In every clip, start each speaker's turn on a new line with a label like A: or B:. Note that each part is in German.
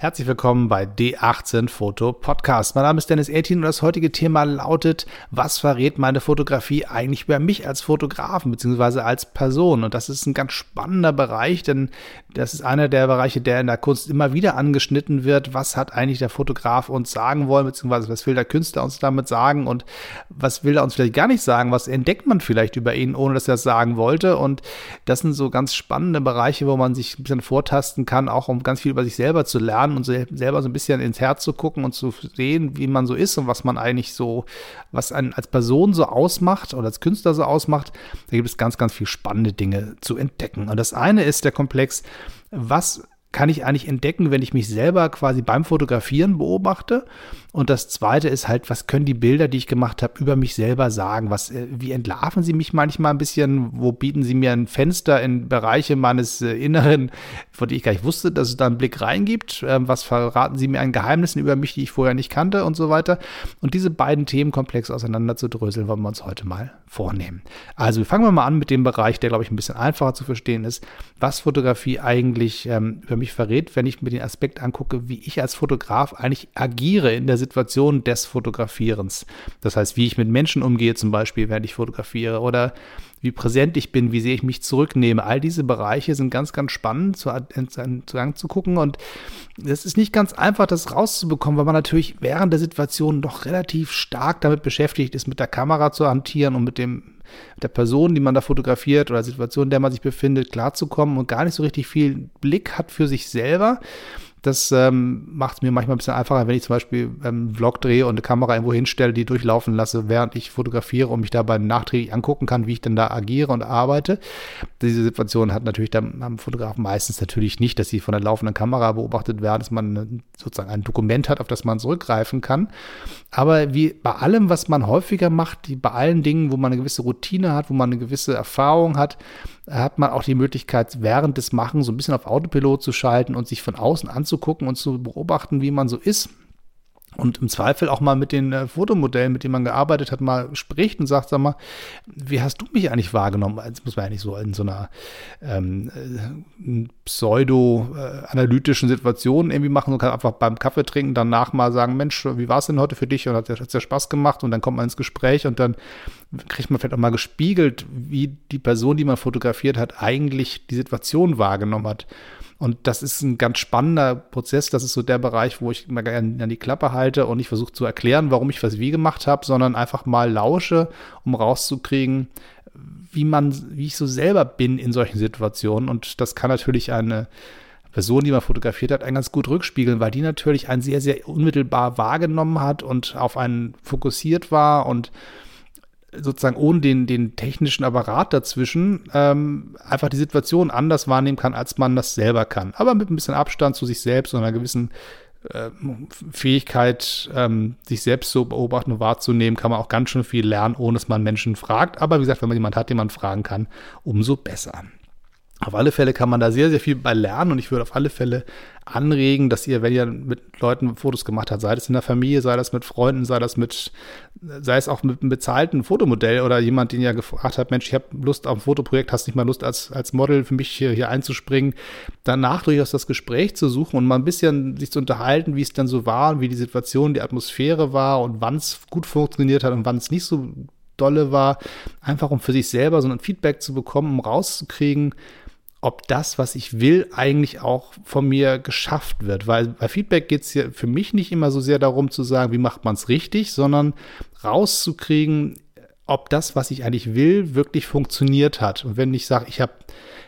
A: Herzlich willkommen bei D18 Foto Podcast. Mein Name ist Dennis Ertin und das heutige Thema lautet, was verrät meine Fotografie eigentlich über mich als Fotografen bzw. als Person? Und das ist ein ganz spannender Bereich, denn das ist einer der Bereiche, der in der Kunst immer wieder angeschnitten wird. Was hat eigentlich der Fotograf uns sagen wollen, beziehungsweise was will der Künstler uns damit sagen und was will er uns vielleicht gar nicht sagen? Was entdeckt man vielleicht über ihn, ohne dass er es sagen wollte? Und das sind so ganz spannende Bereiche, wo man sich ein bisschen vortasten kann, auch um ganz viel über sich selber zu lernen lernen und selber so ein bisschen ins Herz zu gucken und zu sehen, wie man so ist und was man eigentlich so, was einen als Person so ausmacht oder als Künstler so ausmacht, da gibt es ganz, ganz viel spannende Dinge zu entdecken. Und das eine ist der Komplex, was kann ich eigentlich entdecken, wenn ich mich selber quasi beim Fotografieren beobachte. Und das zweite ist halt, was können die Bilder, die ich gemacht habe, über mich selber sagen? Was, äh, wie entlarven sie mich manchmal ein bisschen? Wo bieten sie mir ein Fenster in Bereiche meines äh, Inneren, von denen ich gar nicht wusste, dass es da einen Blick reingibt? Ähm, was verraten sie mir an Geheimnissen über mich, die ich vorher nicht kannte und so weiter? Und diese beiden Themenkomplexe auseinander zu wollen wir uns heute mal vornehmen. Also fangen wir mal an mit dem Bereich, der, glaube ich, ein bisschen einfacher zu verstehen ist, was Fotografie eigentlich ähm, über mich verrät, wenn ich mir den Aspekt angucke, wie ich als Fotograf eigentlich agiere in der Situation des Fotografierens. Das heißt, wie ich mit Menschen umgehe, zum Beispiel, während ich fotografiere oder wie präsent ich bin, wie sehr ich mich zurücknehme. All diese Bereiche sind ganz, ganz spannend zu, zu anzugucken und es ist nicht ganz einfach, das rauszubekommen, weil man natürlich während der Situation doch relativ stark damit beschäftigt ist, mit der Kamera zu hantieren und mit dem der Person, die man da fotografiert oder Situation, in der man sich befindet, klarzukommen und gar nicht so richtig viel Blick hat für sich selber. Das ähm, macht es mir manchmal ein bisschen einfacher, wenn ich zum Beispiel einen Vlog drehe und eine Kamera irgendwo hinstelle, die durchlaufen lasse, während ich fotografiere und mich dabei nachträglich angucken kann, wie ich denn da agiere und arbeite. Diese Situation hat natürlich dann am Fotografen meistens natürlich nicht, dass sie von der laufenden Kamera beobachtet werden, dass man sozusagen ein Dokument hat, auf das man zurückgreifen kann. Aber wie bei allem, was man häufiger macht, die, bei allen Dingen, wo man eine gewisse Routine hat, wo man eine gewisse Erfahrung hat, hat man auch die Möglichkeit, während des Machen so ein bisschen auf Autopilot zu schalten und sich von außen anzugucken und zu beobachten, wie man so ist und im Zweifel auch mal mit den äh, Fotomodellen, mit denen man gearbeitet hat, mal spricht und sagt, sag mal, wie hast du mich eigentlich wahrgenommen? Das muss man ja nicht so in so einer ähm, äh, pseudo-analytischen Situation irgendwie machen. Man kann einfach beim Kaffee trinken danach mal sagen, Mensch, wie war es denn heute für dich? Und hat es ja Spaß gemacht? Und dann kommt man ins Gespräch und dann kriegt man vielleicht auch mal gespiegelt, wie die Person, die man fotografiert hat, eigentlich die Situation wahrgenommen hat. Und das ist ein ganz spannender Prozess. Das ist so der Bereich, wo ich immer gerne an die Klappe halte und nicht versuche zu erklären, warum ich was wie gemacht habe, sondern einfach mal lausche, um rauszukriegen, wie man, wie ich so selber bin in solchen Situationen. Und das kann natürlich eine Person, die man fotografiert hat, einen ganz gut rückspiegeln, weil die natürlich einen sehr, sehr unmittelbar wahrgenommen hat und auf einen fokussiert war und sozusagen ohne den, den technischen Apparat dazwischen ähm, einfach die Situation anders wahrnehmen kann, als man das selber kann. Aber mit ein bisschen Abstand zu sich selbst und einer gewissen äh, Fähigkeit, ähm, sich selbst zu beobachten und wahrzunehmen, kann man auch ganz schön viel lernen, ohne dass man Menschen fragt. Aber wie gesagt, wenn man jemanden hat, den man fragen kann, umso besser. Auf alle Fälle kann man da sehr, sehr viel bei lernen und ich würde auf alle Fälle anregen, dass ihr, wenn ihr mit Leuten Fotos gemacht habt, sei das in der Familie, sei das mit Freunden, sei das mit, sei es auch mit einem bezahlten Fotomodell oder jemand, den ihr gefragt habt, Mensch, ich habe Lust auf ein Fotoprojekt, hast nicht mal Lust als, als Model für mich hier, hier einzuspringen, danach durchaus das Gespräch zu suchen und mal ein bisschen sich zu unterhalten, wie es dann so war, wie die Situation, die Atmosphäre war und wann es gut funktioniert hat und wann es nicht so dolle war, einfach um für sich selber so ein Feedback zu bekommen, um rauszukriegen, ob das, was ich will, eigentlich auch von mir geschafft wird. Weil bei Feedback geht es ja für mich nicht immer so sehr darum zu sagen, wie macht man es richtig, sondern rauszukriegen, ob das, was ich eigentlich will, wirklich funktioniert hat. Und wenn ich sage, ich habe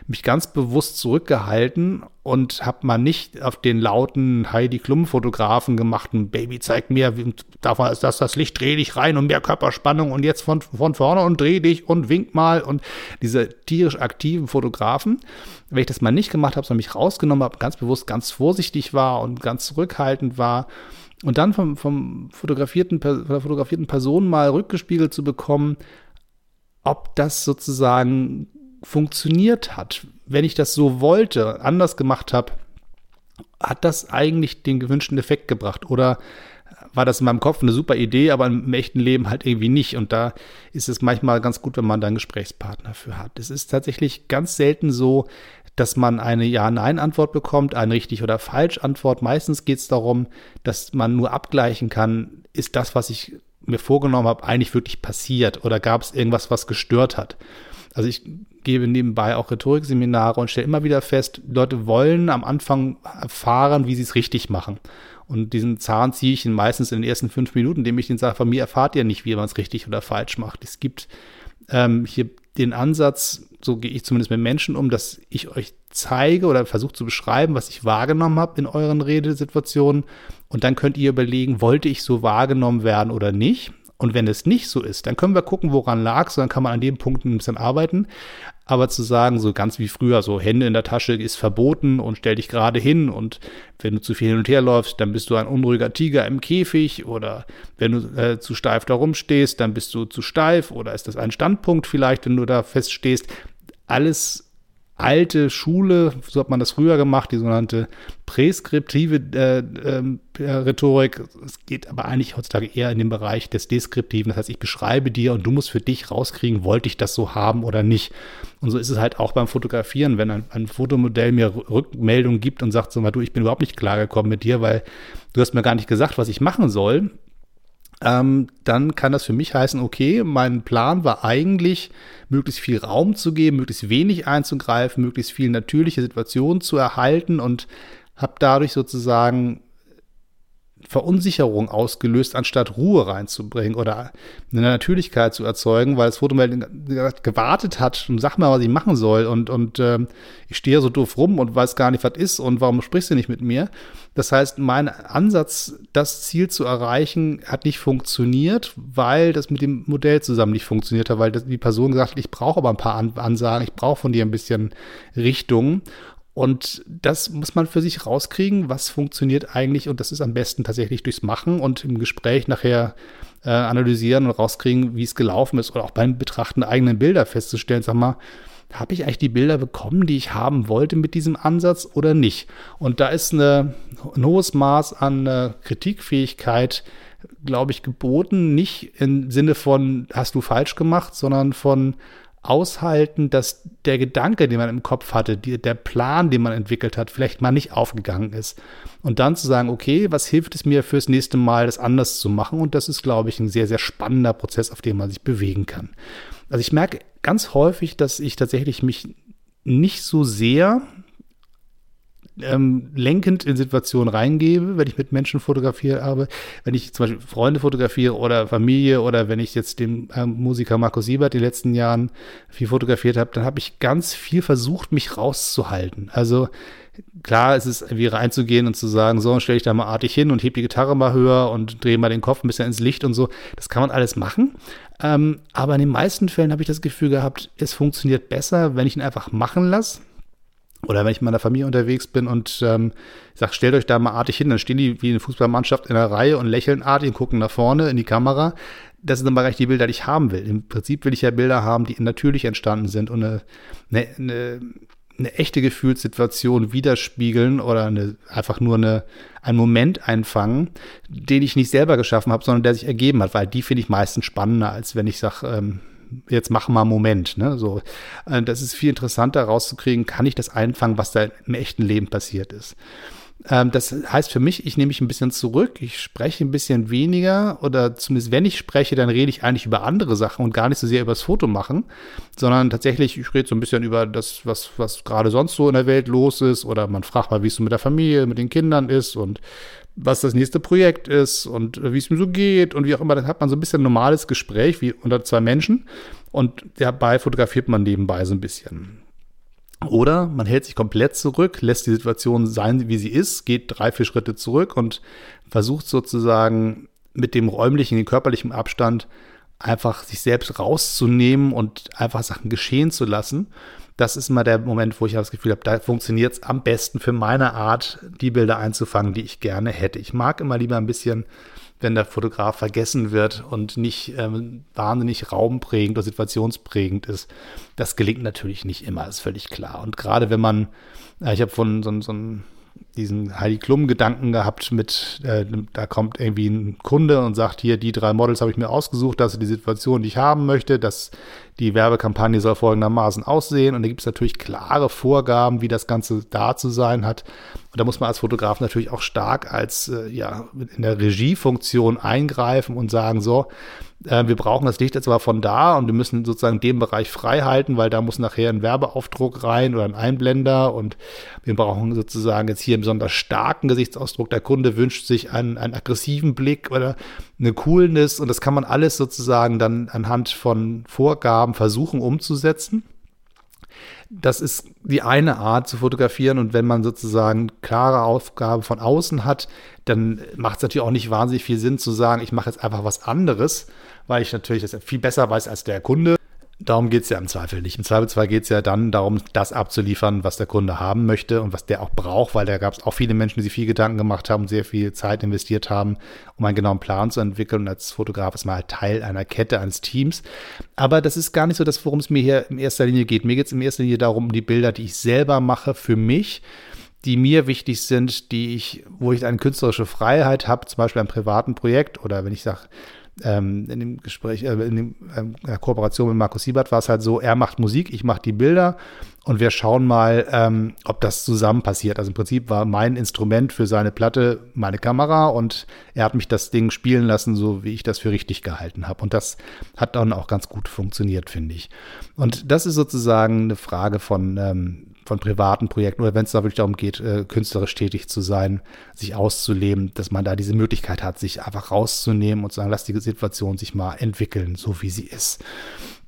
A: mich ganz bewusst zurückgehalten und habe mal nicht auf den lauten Heidi Klum Fotografen gemachten Baby zeigt mir, davon ist das das Licht, dreh dich rein und mehr Körperspannung und jetzt von, von vorne und dreh dich und wink mal und diese tierisch aktiven Fotografen, wenn ich das mal nicht gemacht habe, sondern mich rausgenommen habe, ganz bewusst ganz vorsichtig war und ganz zurückhaltend war und dann vom, vom fotografierten, von der fotografierten Person mal rückgespiegelt zu bekommen, ob das sozusagen funktioniert hat, wenn ich das so wollte, anders gemacht habe, hat das eigentlich den gewünschten Effekt gebracht? Oder war das in meinem Kopf eine super Idee, aber im echten Leben halt irgendwie nicht. Und da ist es manchmal ganz gut, wenn man da einen Gesprächspartner für hat. Es ist tatsächlich ganz selten so, dass man eine Ja-Nein-Antwort bekommt, eine richtig oder falsch Antwort. Meistens geht es darum, dass man nur abgleichen kann, ist das, was ich mir vorgenommen habe, eigentlich wirklich passiert oder gab es irgendwas, was gestört hat. Also ich gebe nebenbei auch Rhetorikseminare und stelle immer wieder fest, Leute wollen am Anfang erfahren, wie sie es richtig machen. Und diesen Zahn ziehe ich meistens in den ersten fünf Minuten, indem ich ihnen sage, von mir erfahrt ihr nicht, wie man es richtig oder falsch macht. Es gibt ähm, hier den Ansatz, so gehe ich zumindest mit Menschen um, dass ich euch zeige oder versuche zu beschreiben, was ich wahrgenommen habe in euren Redesituationen. Und dann könnt ihr überlegen, wollte ich so wahrgenommen werden oder nicht. Und wenn es nicht so ist, dann können wir gucken, woran lag so dann kann man an dem Punkt ein bisschen arbeiten. Aber zu sagen, so ganz wie früher, so Hände in der Tasche ist verboten und stell dich gerade hin und wenn du zu viel hin und her läufst, dann bist du ein unruhiger Tiger im Käfig oder wenn du äh, zu steif da rumstehst, dann bist du zu steif oder ist das ein Standpunkt vielleicht, wenn du da feststehst. Alles alte Schule, so hat man das früher gemacht, die sogenannte präskriptive äh, äh, Rhetorik. Es geht aber eigentlich heutzutage eher in den Bereich des Deskriptiven. Das heißt, ich beschreibe dir und du musst für dich rauskriegen, wollte ich das so haben oder nicht. Und so ist es halt auch beim Fotografieren, wenn ein, ein Fotomodell mir Rückmeldung gibt und sagt so mal, du, ich bin überhaupt nicht klargekommen mit dir, weil du hast mir gar nicht gesagt, was ich machen soll ähm, dann kann das für mich heißen, okay, mein Plan war eigentlich, möglichst viel Raum zu geben, möglichst wenig einzugreifen, möglichst viel natürliche Situationen zu erhalten und habe dadurch sozusagen Verunsicherung ausgelöst, anstatt Ruhe reinzubringen oder eine Natürlichkeit zu erzeugen, weil das Fotomodell gewartet hat und sag mal, was ich machen soll und, und äh, ich stehe so doof rum und weiß gar nicht, was ist und warum sprichst du nicht mit mir. Das heißt, mein Ansatz, das Ziel zu erreichen, hat nicht funktioniert, weil das mit dem Modell zusammen nicht funktioniert hat, weil die Person gesagt hat, ich brauche aber ein paar Ansagen, ich brauche von dir ein bisschen Richtung. Und das muss man für sich rauskriegen, was funktioniert eigentlich. Und das ist am besten tatsächlich durchs Machen und im Gespräch nachher äh, analysieren und rauskriegen, wie es gelaufen ist. Oder auch beim Betrachten eigenen Bilder festzustellen, sag mal, habe ich eigentlich die Bilder bekommen, die ich haben wollte mit diesem Ansatz oder nicht? Und da ist eine, ein hohes Maß an äh, Kritikfähigkeit, glaube ich, geboten. Nicht im Sinne von, hast du falsch gemacht, sondern von, aushalten, dass der Gedanke, den man im Kopf hatte, die, der Plan, den man entwickelt hat, vielleicht mal nicht aufgegangen ist. Und dann zu sagen, okay, was hilft es mir fürs nächste Mal, das anders zu machen? Und das ist, glaube ich, ein sehr, sehr spannender Prozess, auf dem man sich bewegen kann. Also ich merke ganz häufig, dass ich tatsächlich mich nicht so sehr ähm, lenkend in Situationen reingebe, wenn ich mit Menschen fotografiere habe, wenn ich zum Beispiel Freunde fotografiere oder Familie oder wenn ich jetzt den äh, Musiker Markus Siebert die letzten Jahren viel fotografiert habe, dann habe ich ganz viel versucht, mich rauszuhalten. Also klar, es ist irgendwie reinzugehen und zu sagen, so, stelle ich da mal artig hin und heb die Gitarre mal höher und drehe mal den Kopf ein bisschen ins Licht und so. Das kann man alles machen. Ähm, aber in den meisten Fällen habe ich das Gefühl gehabt, es funktioniert besser, wenn ich ihn einfach machen lasse oder wenn ich mit meiner Familie unterwegs bin und ähm, ich sage, stellt euch da mal artig hin, dann stehen die wie eine Fußballmannschaft in der Reihe und lächeln artig und gucken nach vorne in die Kamera. Das sind dann mal die Bilder, die ich haben will. Im Prinzip will ich ja Bilder haben, die natürlich entstanden sind und eine, eine, eine, eine echte Gefühlssituation widerspiegeln oder eine, einfach nur eine, einen Moment einfangen, den ich nicht selber geschaffen habe, sondern der sich ergeben hat, weil die finde ich meistens spannender, als wenn ich sage, ähm, jetzt mach mal einen Moment. Ne? So, äh, das ist viel interessanter rauszukriegen, kann ich das einfangen, was da im echten Leben passiert ist. Ähm, das heißt für mich, ich nehme mich ein bisschen zurück, ich spreche ein bisschen weniger oder zumindest wenn ich spreche, dann rede ich eigentlich über andere Sachen und gar nicht so sehr über das Foto machen, sondern tatsächlich, ich rede so ein bisschen über das, was, was gerade sonst so in der Welt los ist oder man fragt mal, wie es so mit der Familie, mit den Kindern ist und was das nächste Projekt ist und wie es mir so geht und wie auch immer. Dann hat man so ein bisschen ein normales Gespräch wie unter zwei Menschen und dabei fotografiert man nebenbei so ein bisschen. Oder man hält sich komplett zurück, lässt die Situation sein, wie sie ist, geht drei, vier Schritte zurück und versucht sozusagen mit dem räumlichen, dem körperlichen Abstand einfach sich selbst rauszunehmen und einfach Sachen geschehen zu lassen das ist immer der Moment, wo ich das Gefühl habe, da funktioniert es am besten für meine Art, die Bilder einzufangen, die ich gerne hätte. Ich mag immer lieber ein bisschen, wenn der Fotograf vergessen wird und nicht ähm, wahnsinnig raumprägend oder situationsprägend ist. Das gelingt natürlich nicht immer, ist völlig klar. Und gerade wenn man, äh, ich habe von so, so diesen Heidi Klum-Gedanken gehabt mit, äh, da kommt irgendwie ein Kunde und sagt, hier, die drei Models habe ich mir ausgesucht, das ist die Situation, die ich haben möchte, das, die Werbekampagne soll folgendermaßen aussehen. Und da gibt es natürlich klare Vorgaben, wie das Ganze da zu sein hat. Und da muss man als Fotograf natürlich auch stark als äh, ja in der Regiefunktion eingreifen und sagen, so, äh, wir brauchen das Licht jetzt aber von da und wir müssen sozusagen den Bereich frei halten, weil da muss nachher ein Werbeaufdruck rein oder ein Einblender und wir brauchen sozusagen jetzt hier einen besonders starken Gesichtsausdruck. Der Kunde wünscht sich einen, einen aggressiven Blick oder eine Coolness und das kann man alles sozusagen dann anhand von Vorgaben versuchen umzusetzen das ist die eine Art zu fotografieren und wenn man sozusagen klare Aufgabe von außen hat, dann macht es natürlich auch nicht wahnsinnig viel Sinn zu sagen, ich mache jetzt einfach was anderes, weil ich natürlich das viel besser weiß als der Kunde. Darum geht es ja im Zweifel nicht. Im Zweifelsfall geht es ja dann darum, das abzuliefern, was der Kunde haben möchte und was der auch braucht, weil da gab es auch viele Menschen, die sich viel Gedanken gemacht haben, sehr viel Zeit investiert haben, um einen genauen Plan zu entwickeln. Und als Fotograf ist man halt Teil einer Kette, eines Teams. Aber das ist gar nicht so das, worum es mir hier in erster Linie geht. Mir geht es in erster Linie darum, die Bilder, die ich selber mache, für mich die mir wichtig sind, die ich, wo ich eine künstlerische Freiheit habe, zum Beispiel ein privaten Projekt oder wenn ich sage, ähm, in dem Gespräch, äh, in, dem, ähm, der Kooperation mit Markus Siebert war es halt so, er macht Musik, ich mache die Bilder und wir schauen mal, ähm, ob das zusammen passiert. Also im Prinzip war mein Instrument für seine Platte meine Kamera und er hat mich das Ding spielen lassen, so wie ich das für richtig gehalten habe. Und das hat dann auch ganz gut funktioniert, finde ich. Und das ist sozusagen eine Frage von ähm, von privaten Projekten oder wenn es da wirklich darum geht, äh, künstlerisch tätig zu sein, sich auszuleben, dass man da diese Möglichkeit hat, sich einfach rauszunehmen und zu sagen, lass die Situation sich mal entwickeln, so wie sie ist.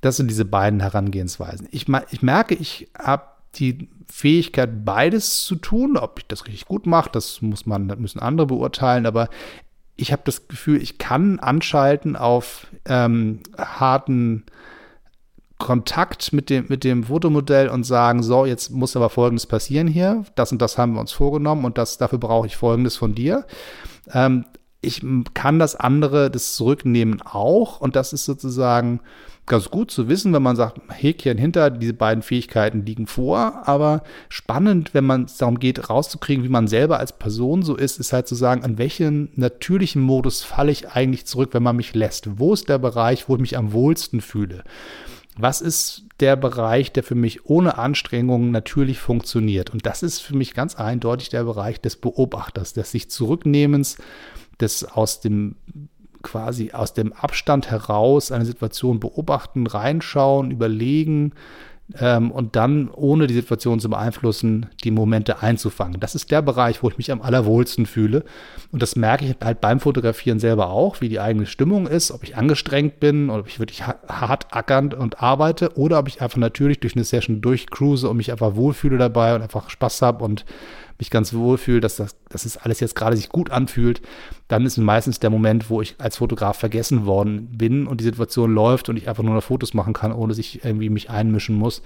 A: Das sind diese beiden Herangehensweisen. Ich, ich merke, ich habe die Fähigkeit, beides zu tun. Ob ich das richtig gut mache, das muss man, das müssen andere beurteilen, aber ich habe das Gefühl, ich kann anschalten auf ähm, harten Kontakt mit dem, mit dem Fotomodell und sagen, so, jetzt muss aber Folgendes passieren hier, das und das haben wir uns vorgenommen und das, dafür brauche ich Folgendes von dir. Ähm, ich kann das andere, das Zurücknehmen auch und das ist sozusagen ganz gut zu wissen, wenn man sagt, Häkchen hinter, diese beiden Fähigkeiten liegen vor, aber spannend, wenn man es darum geht, rauszukriegen, wie man selber als Person so ist, ist halt zu sagen, an welchen natürlichen Modus falle ich eigentlich zurück, wenn man mich lässt? Wo ist der Bereich, wo ich mich am wohlsten fühle? Was ist der Bereich, der für mich ohne Anstrengungen natürlich funktioniert. Und das ist für mich ganz eindeutig der Bereich des Beobachters, des sich Zurücknehmens, des aus dem quasi aus dem Abstand heraus eine Situation beobachten, reinschauen, überlegen, ähm, und dann, ohne die Situation zu beeinflussen, die Momente einzufangen. Das ist der Bereich, wo ich mich am allerwohlsten fühle. Und das merke ich halt beim Fotografieren selber auch, wie die eigene Stimmung ist, ob ich angestrengt bin oder ob ich wirklich hart ackernd und arbeite oder ob ich einfach natürlich durch eine Session durchcruise und mich einfach wohlfühle dabei und einfach Spaß habe und mich ganz wohl fühle, dass das, dass es alles jetzt gerade sich gut anfühlt, dann ist meistens der Moment, wo ich als Fotograf vergessen worden bin und die Situation läuft und ich einfach nur noch Fotos machen kann, ohne sich irgendwie mich einmischen muss.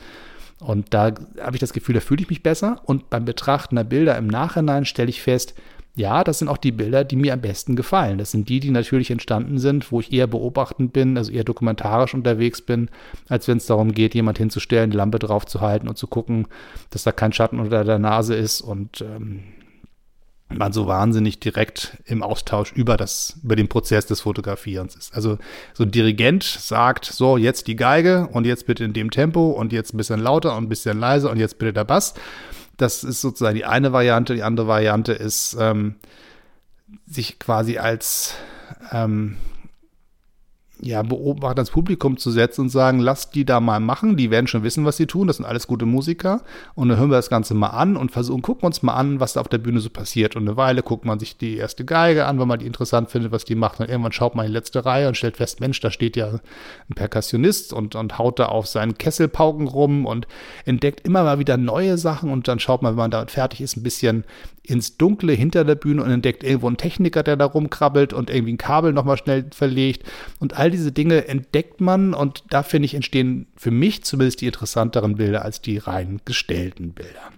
A: Und da habe ich das Gefühl, da fühle ich mich besser. Und beim Betrachten der Bilder im Nachhinein stelle ich fest, ja, das sind auch die Bilder, die mir am besten gefallen. Das sind die, die natürlich entstanden sind, wo ich eher beobachtend bin, also eher dokumentarisch unterwegs bin, als wenn es darum geht, jemand hinzustellen, die Lampe drauf zu halten und zu gucken, dass da kein Schatten unter der Nase ist und ähm, man so wahnsinnig direkt im Austausch über das, über den Prozess des Fotografierens ist. Also so ein Dirigent sagt, so jetzt die Geige und jetzt bitte in dem Tempo und jetzt ein bisschen lauter und ein bisschen leiser und jetzt bitte der Bass. Das ist sozusagen die eine Variante. Die andere Variante ist, ähm, sich quasi als ähm, ja, Beobachter das Publikum zu setzen und sagen, lasst die da mal machen, die werden schon wissen, was sie tun, das sind alles gute Musiker. Und dann hören wir das Ganze mal an und versuchen, gucken uns mal an, was da auf der Bühne so passiert. Und eine Weile guckt man sich die erste Geige an, wenn man die interessant findet, was die macht. Und irgendwann schaut man in die letzte Reihe und stellt fest, Mensch, da steht ja ein Perkussionist und, und haut da auf seinen Kesselpauken rum und entdeckt immer mal wieder neue Sachen. Und dann schaut man, wenn man damit fertig ist, ein bisschen ins Dunkle hinter der Bühne und entdeckt irgendwo einen Techniker, der da rumkrabbelt und irgendwie ein Kabel nochmal schnell verlegt. Und all diese Dinge entdeckt man und da finde ich entstehen für mich zumindest die interessanteren Bilder als die rein gestellten Bilder.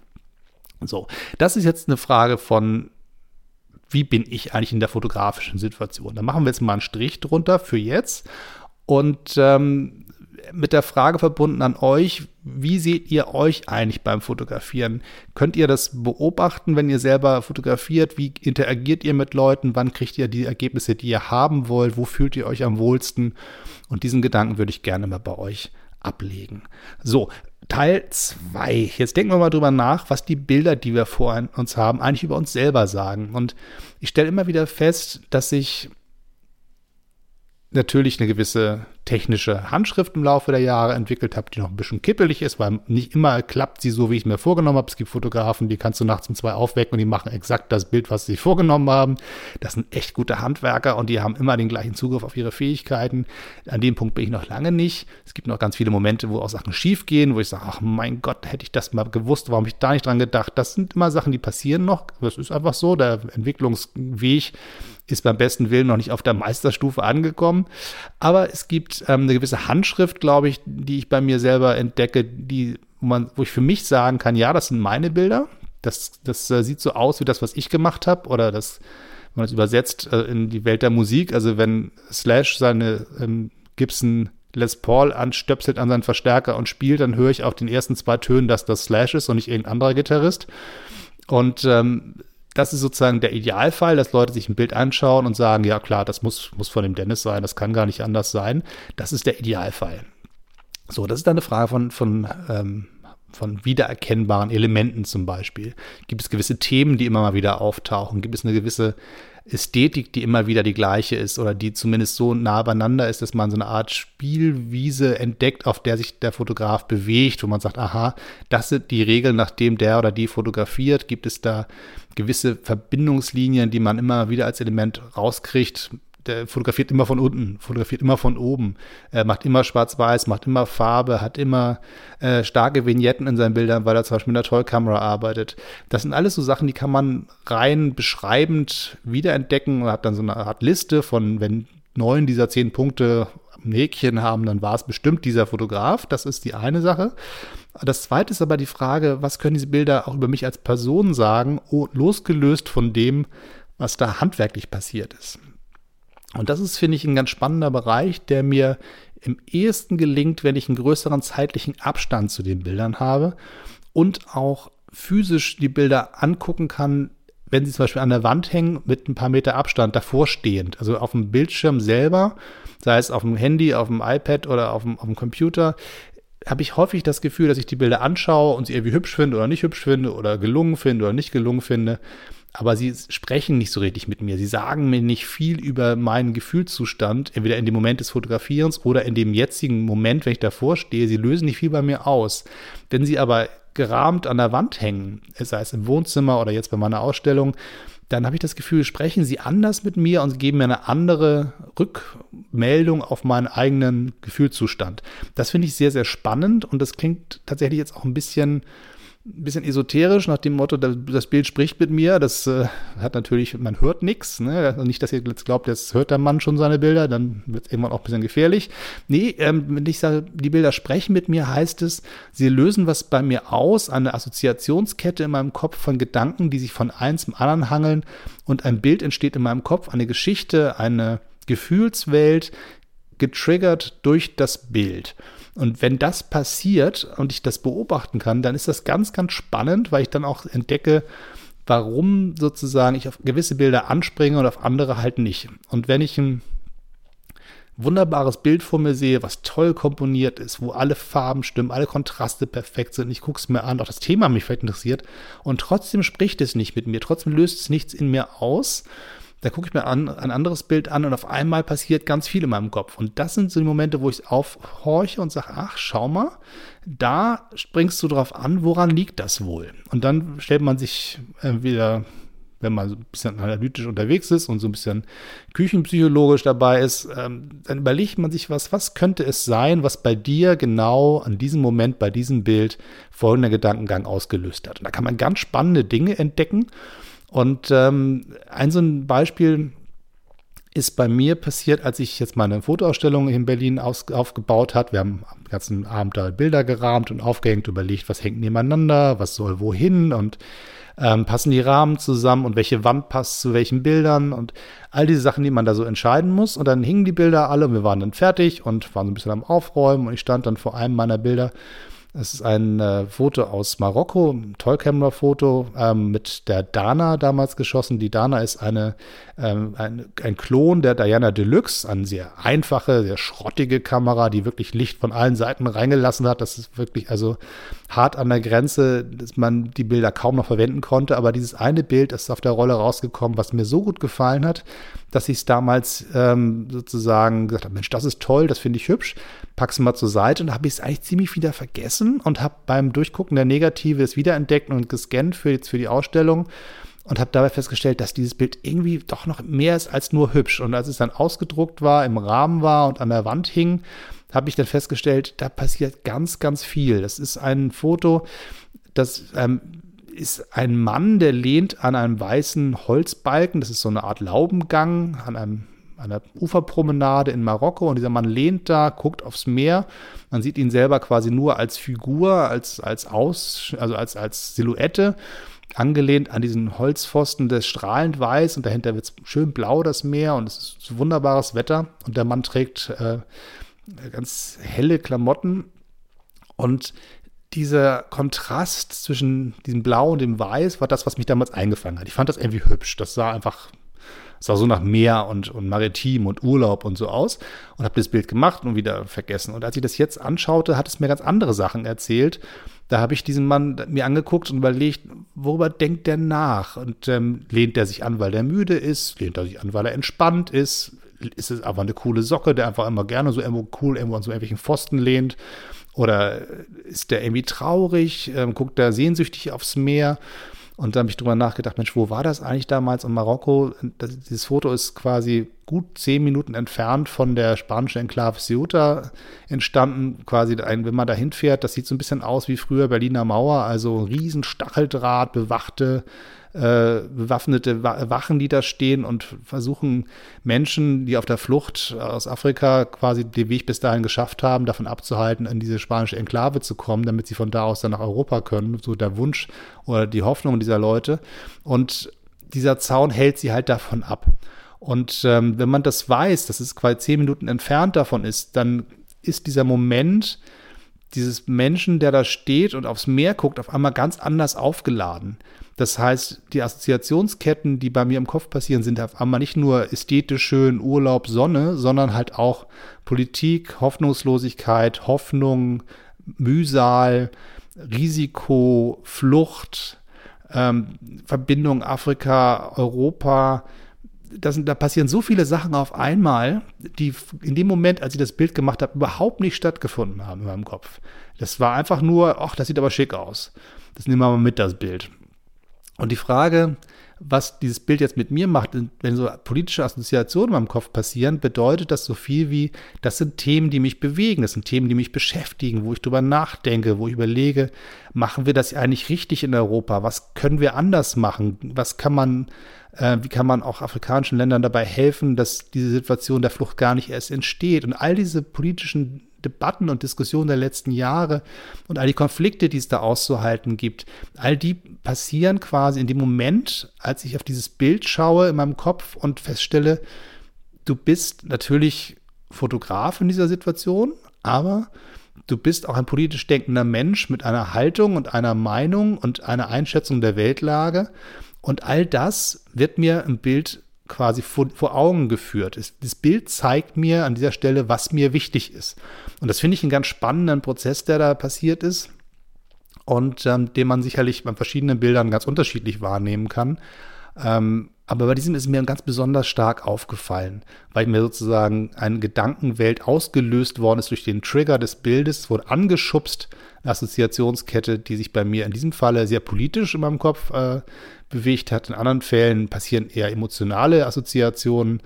A: So, das ist jetzt eine Frage von, wie bin ich eigentlich in der fotografischen Situation? Da machen wir jetzt mal einen Strich drunter für jetzt und ähm, mit der Frage verbunden an euch, wie seht ihr euch eigentlich beim Fotografieren? Könnt ihr das beobachten, wenn ihr selber fotografiert? Wie interagiert ihr mit Leuten? Wann kriegt ihr die Ergebnisse, die ihr haben wollt? Wo fühlt ihr euch am wohlsten? Und diesen Gedanken würde ich gerne mal bei euch ablegen. So, Teil 2. Jetzt denken wir mal drüber nach, was die Bilder, die wir vor uns haben, eigentlich über uns selber sagen. Und ich stelle immer wieder fest, dass ich natürlich eine gewisse technische Handschrift im Laufe der Jahre entwickelt habe, die noch ein bisschen kippelig ist, weil nicht immer klappt sie so, wie ich mir vorgenommen habe. Es gibt Fotografen, die kannst du nachts um zwei aufwecken und die machen exakt das Bild, was sie sich vorgenommen haben. Das sind echt gute Handwerker und die haben immer den gleichen Zugriff auf ihre Fähigkeiten. An dem Punkt bin ich noch lange nicht. Es gibt noch ganz viele Momente, wo auch Sachen schief gehen, wo ich sage, ach mein Gott, hätte ich das mal gewusst, warum habe ich da nicht dran gedacht. Das sind immer Sachen, die passieren noch. Das ist einfach so. Der Entwicklungsweg ist beim besten Willen noch nicht auf der Meisterstufe angekommen. Aber es gibt ähm, eine gewisse Handschrift, glaube ich, die ich bei mir selber entdecke, die, wo, man, wo ich für mich sagen kann, ja, das sind meine Bilder. Das, das äh, sieht so aus wie das, was ich gemacht habe. Oder das, wenn man das übersetzt äh, in die Welt der Musik. Also wenn Slash seine ähm, Gibson Les Paul anstöpselt an seinen Verstärker und spielt, dann höre ich auf den ersten zwei Tönen, dass das Slash ist und nicht irgendein anderer Gitarrist. Und ähm, das ist sozusagen der Idealfall, dass Leute sich ein Bild anschauen und sagen, ja klar, das muss, muss von dem Dennis sein, das kann gar nicht anders sein. Das ist der Idealfall. So, das ist dann eine Frage von, von, ähm, von wiedererkennbaren Elementen zum Beispiel. Gibt es gewisse Themen, die immer mal wieder auftauchen? Gibt es eine gewisse Ästhetik, die immer wieder die gleiche ist oder die zumindest so nah beieinander ist, dass man so eine Art Spielwiese entdeckt, auf der sich der Fotograf bewegt, wo man sagt, aha, das sind die Regeln, nachdem der oder die fotografiert. Gibt es da gewisse Verbindungslinien, die man immer wieder als Element rauskriegt? Der fotografiert immer von unten, fotografiert immer von oben, er macht immer schwarz-weiß, macht immer Farbe, hat immer äh, starke Vignetten in seinen Bildern, weil er zum Beispiel mit einer Tollkamera arbeitet. Das sind alles so Sachen, die kann man rein beschreibend wiederentdecken und hat dann so eine Art Liste von, wenn neun dieser zehn Punkte ein Häkchen haben, dann war es bestimmt dieser Fotograf. Das ist die eine Sache. Das zweite ist aber die Frage, was können diese Bilder auch über mich als Person sagen, losgelöst von dem, was da handwerklich passiert ist. Und das ist, finde ich, ein ganz spannender Bereich, der mir im ehesten gelingt, wenn ich einen größeren zeitlichen Abstand zu den Bildern habe und auch physisch die Bilder angucken kann, wenn sie zum Beispiel an der Wand hängen, mit ein paar Meter Abstand davor stehend. Also auf dem Bildschirm selber, sei es auf dem Handy, auf dem iPad oder auf dem, auf dem Computer, habe ich häufig das Gefühl, dass ich die Bilder anschaue und sie irgendwie hübsch finde oder nicht hübsch finde oder gelungen finde oder nicht gelungen finde aber sie sprechen nicht so richtig mit mir. Sie sagen mir nicht viel über meinen Gefühlszustand, entweder in dem Moment des Fotografierens oder in dem jetzigen Moment, wenn ich davor stehe. Sie lösen nicht viel bei mir aus. Wenn sie aber gerahmt an der Wand hängen, sei es im Wohnzimmer oder jetzt bei meiner Ausstellung, dann habe ich das Gefühl, sprechen sie anders mit mir und geben mir eine andere Rückmeldung auf meinen eigenen Gefühlszustand. Das finde ich sehr, sehr spannend und das klingt tatsächlich jetzt auch ein bisschen ein bisschen esoterisch nach dem Motto, das Bild spricht mit mir. Das äh, hat natürlich, man hört nichts. Ne? Also nicht, dass ihr jetzt glaubt, jetzt hört der Mann schon seine Bilder, dann wird es irgendwann auch ein bisschen gefährlich. Nee, ähm, wenn ich sage, die Bilder sprechen mit mir, heißt es, sie lösen was bei mir aus, eine Assoziationskette in meinem Kopf von Gedanken, die sich von eins zum anderen hangeln und ein Bild entsteht in meinem Kopf, eine Geschichte, eine Gefühlswelt, getriggert durch das Bild. Und wenn das passiert und ich das beobachten kann, dann ist das ganz, ganz spannend, weil ich dann auch entdecke, warum sozusagen ich auf gewisse Bilder anspringe und auf andere halt nicht. Und wenn ich ein wunderbares Bild vor mir sehe, was toll komponiert ist, wo alle Farben stimmen, alle Kontraste perfekt sind, ich gucke es mir an, auch das Thema mich vielleicht interessiert und trotzdem spricht es nicht mit mir, trotzdem löst es nichts in mir aus, da gucke ich mir an, ein anderes Bild an und auf einmal passiert ganz viel in meinem Kopf. Und das sind so die Momente, wo ich aufhorche und sage, ach, schau mal, da springst du drauf an, woran liegt das wohl? Und dann stellt man sich wieder, wenn man so ein bisschen analytisch unterwegs ist und so ein bisschen küchenpsychologisch dabei ist, ähm, dann überlegt man sich was, was könnte es sein, was bei dir genau an diesem Moment, bei diesem Bild folgender Gedankengang ausgelöst hat. Und da kann man ganz spannende Dinge entdecken. Und ähm, ein so ein Beispiel ist bei mir passiert, als ich jetzt meine Fotoausstellung in Berlin aus, aufgebaut hat. Wir haben den ganzen Abend da Bilder gerahmt und aufgehängt, überlegt, was hängt nebeneinander, was soll wohin und ähm, passen die Rahmen zusammen und welche Wand passt zu welchen Bildern und all diese Sachen, die man da so entscheiden muss. Und dann hingen die Bilder alle und wir waren dann fertig und waren so ein bisschen am Aufräumen und ich stand dann vor einem meiner Bilder Es ist ein äh, Foto aus Marokko, ein Toy-Camera-Foto ähm, mit der Dana damals geschossen. Die Dana ist eine, ähm, ein, ein Klon der Diana Deluxe, eine sehr einfache, sehr schrottige Kamera, die wirklich Licht von allen Seiten reingelassen hat. Das ist wirklich also hart an der Grenze, dass man die Bilder kaum noch verwenden konnte. Aber dieses eine Bild ist auf der Rolle rausgekommen, was mir so gut gefallen hat, dass ich es damals ähm, sozusagen gesagt habe, Mensch, das ist toll, das finde ich hübsch, pack's mal zur Seite und habe ich es eigentlich ziemlich wieder vergessen und habe beim Durchgucken der Negative es wiederentdeckt und gescannt für, jetzt für die Ausstellung und habe dabei festgestellt, dass dieses Bild irgendwie doch noch mehr ist als nur hübsch. Und als es dann ausgedruckt war, im Rahmen war und an der Wand hing, habe ich dann festgestellt, da passiert ganz, ganz viel. Das ist ein Foto, das ähm, ist ein Mann, der lehnt an einem weißen Holzbalken. Das ist so eine Art Laubengang an einem einer Uferpromenade in Marokko und dieser Mann lehnt da, guckt aufs Meer. Man sieht ihn selber quasi nur als Figur, als, als Aus, also als, als Silhouette, angelehnt an diesen Holzpfosten, das strahlend weiß und dahinter wird es schön blau, das Meer und es ist wunderbares Wetter und der Mann trägt äh, ganz helle Klamotten und dieser Kontrast zwischen diesem Blau und dem Weiß war das, was mich damals eingefangen hat. Ich fand das irgendwie hübsch. Das sah einfach, sah so nach Meer und, und Maritim und Urlaub und so aus und habe das Bild gemacht und wieder vergessen. Und als ich das jetzt anschaute, hat es mir ganz andere Sachen erzählt. Da habe ich diesen Mann mir angeguckt und überlegt, worüber denkt der nach? Und ähm, lehnt er sich an, weil der müde ist? Lehnt er sich an, weil er entspannt ist? Ist es einfach eine coole Socke, der einfach immer gerne so irgendwo cool irgendwo an so irgendwelchen Pfosten lehnt? Oder ist der irgendwie traurig? Ähm, guckt er sehnsüchtig aufs Meer? Und dann habe ich drüber nachgedacht, Mensch, wo war das eigentlich damals in Marokko? Das, dieses Foto ist quasi gut zehn Minuten entfernt von der spanischen Enklave Ceuta entstanden. Quasi, ein, wenn man da hinfährt, das sieht so ein bisschen aus wie früher Berliner Mauer, also riesen Stacheldraht, bewachte äh, bewaffnete Wachen, die da stehen und versuchen Menschen, die auf der Flucht aus Afrika quasi den Weg bis dahin geschafft haben, davon abzuhalten, in diese spanische Enklave zu kommen, damit sie von da aus dann nach Europa können. So der Wunsch oder die Hoffnung dieser Leute. Und dieser Zaun hält sie halt davon ab. Und ähm, wenn man das weiß, dass es quasi zehn Minuten entfernt davon ist, dann ist dieser Moment, dieses Menschen, der da steht und aufs Meer guckt, auf einmal ganz anders aufgeladen. Das heißt, die Assoziationsketten, die bei mir im Kopf passieren, sind auf einmal nicht nur ästhetisch schön, Urlaub, Sonne, sondern halt auch Politik, Hoffnungslosigkeit, Hoffnung, Mühsal, Risiko, Flucht, ähm, Verbindung Afrika, Europa. Das, da passieren so viele Sachen auf einmal, die in dem Moment, als ich das Bild gemacht habe, überhaupt nicht stattgefunden haben in meinem Kopf. Das war einfach nur, ach, das sieht aber schick aus. Das nehmen wir mal mit, das Bild. Und die Frage, was dieses Bild jetzt mit mir macht, wenn so politische Assoziationen in meinem Kopf passieren, bedeutet das so viel wie, das sind Themen, die mich bewegen, das sind Themen, die mich beschäftigen, wo ich drüber nachdenke, wo ich überlege, machen wir das eigentlich richtig in Europa? Was können wir anders machen? Was kann man, äh, wie kann man auch afrikanischen Ländern dabei helfen, dass diese Situation der Flucht gar nicht erst entsteht? Und all diese politischen Debatten und Diskussionen der letzten Jahre und all die Konflikte, die es da auszuhalten gibt, all die passieren quasi in dem Moment, als ich auf dieses Bild schaue in meinem Kopf und feststelle, du bist natürlich Fotograf in dieser Situation, aber du bist auch ein politisch denkender Mensch mit einer Haltung und einer Meinung und einer Einschätzung der Weltlage. Und all das wird mir im Bild quasi vor, vor Augen geführt. Das Bild zeigt mir an dieser Stelle, was mir wichtig ist. Und das finde ich einen ganz spannenden Prozess, der da passiert ist und ähm, den man sicherlich bei verschiedenen Bildern ganz unterschiedlich wahrnehmen kann. Ähm, aber bei diesem ist mir ganz besonders stark aufgefallen, weil mir sozusagen eine Gedankenwelt ausgelöst worden ist durch den Trigger des Bildes, wurde angeschubst, eine Assoziationskette, die sich bei mir in diesem Falle sehr politisch in meinem Kopf äh, bewegt hat. In anderen Fällen passieren eher emotionale Assoziationen.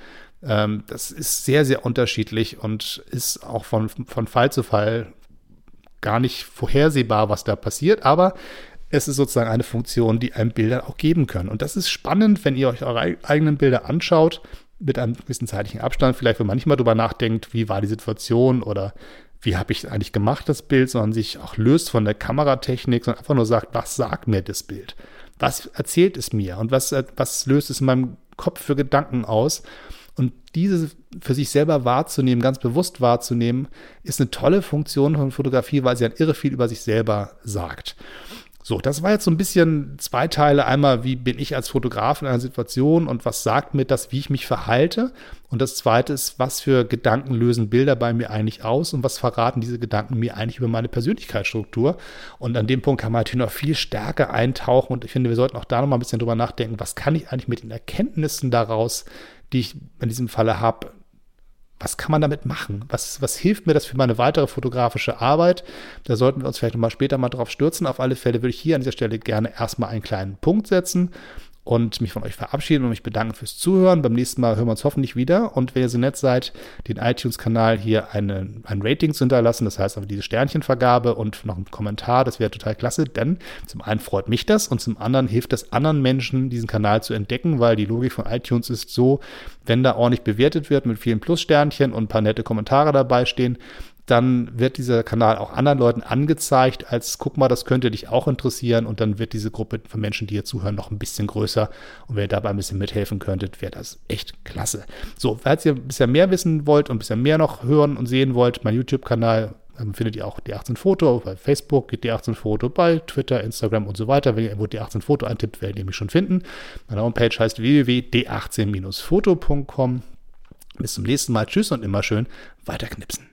A: Ähm, das ist sehr, sehr unterschiedlich und ist auch von, von Fall zu Fall gar nicht vorhersehbar, was da passiert. Aber es ist sozusagen eine Funktion, die einem Bilder auch geben können. Und das ist spannend, wenn ihr euch eure eigenen Bilder anschaut, mit einem gewissen zeitlichen Abstand, vielleicht wenn man nicht mal drüber nachdenkt, wie war die Situation oder wie habe ich eigentlich gemacht, das Bild, sondern sich auch löst von der Kameratechnik, sondern einfach nur sagt, was sagt mir das Bild? was erzählt es mir und was, was löst es in meinem Kopf für Gedanken aus. Und diese für sich selber wahrzunehmen, ganz bewusst wahrzunehmen, ist eine tolle Funktion von Fotografie, weil sie dann irre viel über sich selber sagt. So, das war jetzt so ein bisschen zwei Teile. Einmal, wie bin ich als Fotograf in einer Situation und was sagt mir das, wie ich mich verhalte? Und das zweite ist, was für Gedanken lösen Bilder bei mir eigentlich aus und was verraten diese Gedanken mir eigentlich über meine Persönlichkeitsstruktur? Und an dem Punkt kann man natürlich noch viel stärker eintauchen und ich finde, wir sollten auch da noch mal ein bisschen drüber nachdenken, was kann ich eigentlich mit den Erkenntnissen daraus, die ich in diesem Falle habe, was kann man damit machen? Was, was hilft mir das für meine weitere fotografische Arbeit? Da sollten wir uns vielleicht nochmal später mal drauf stürzen. Auf alle Fälle würde ich hier an dieser Stelle gerne erstmal einen kleinen Punkt setzen und mich von euch verabschieden und mich bedanken fürs Zuhören. Beim nächsten Mal hören wir uns hoffentlich wieder. Und wenn ihr so nett seid, den iTunes-Kanal hier eine, ein Rating zu hinterlassen, das heißt aber diese Sternchenvergabe und noch einen Kommentar, das wäre total klasse, denn zum einen freut mich das und zum anderen hilft es anderen Menschen, diesen Kanal zu entdecken, weil die Logik von iTunes ist so, wenn da ordentlich bewertet wird mit vielen Plus-Sternchen und ein paar nette Kommentare dabei stehen, dann wird dieser Kanal auch anderen Leuten angezeigt, als guck mal, das könnte dich auch interessieren und dann wird diese Gruppe von Menschen, die hier zuhören, noch ein bisschen größer und wenn ihr dabei ein bisschen mithelfen könntet, wäre das echt klasse. So, falls ihr ein bisschen mehr wissen wollt und ein bisschen mehr noch hören und sehen wollt, mein YouTube-Kanal dann findet ihr auch D18 Foto bei Facebook, geht D18 Foto bei Twitter, Instagram und so weiter. Wenn ihr irgendwo D18 Foto eintippt, werdet ihr mich schon finden. Meine Homepage heißt www.d18-foto.com. Bis zum nächsten Mal. Tschüss und immer schön weiterknipsen.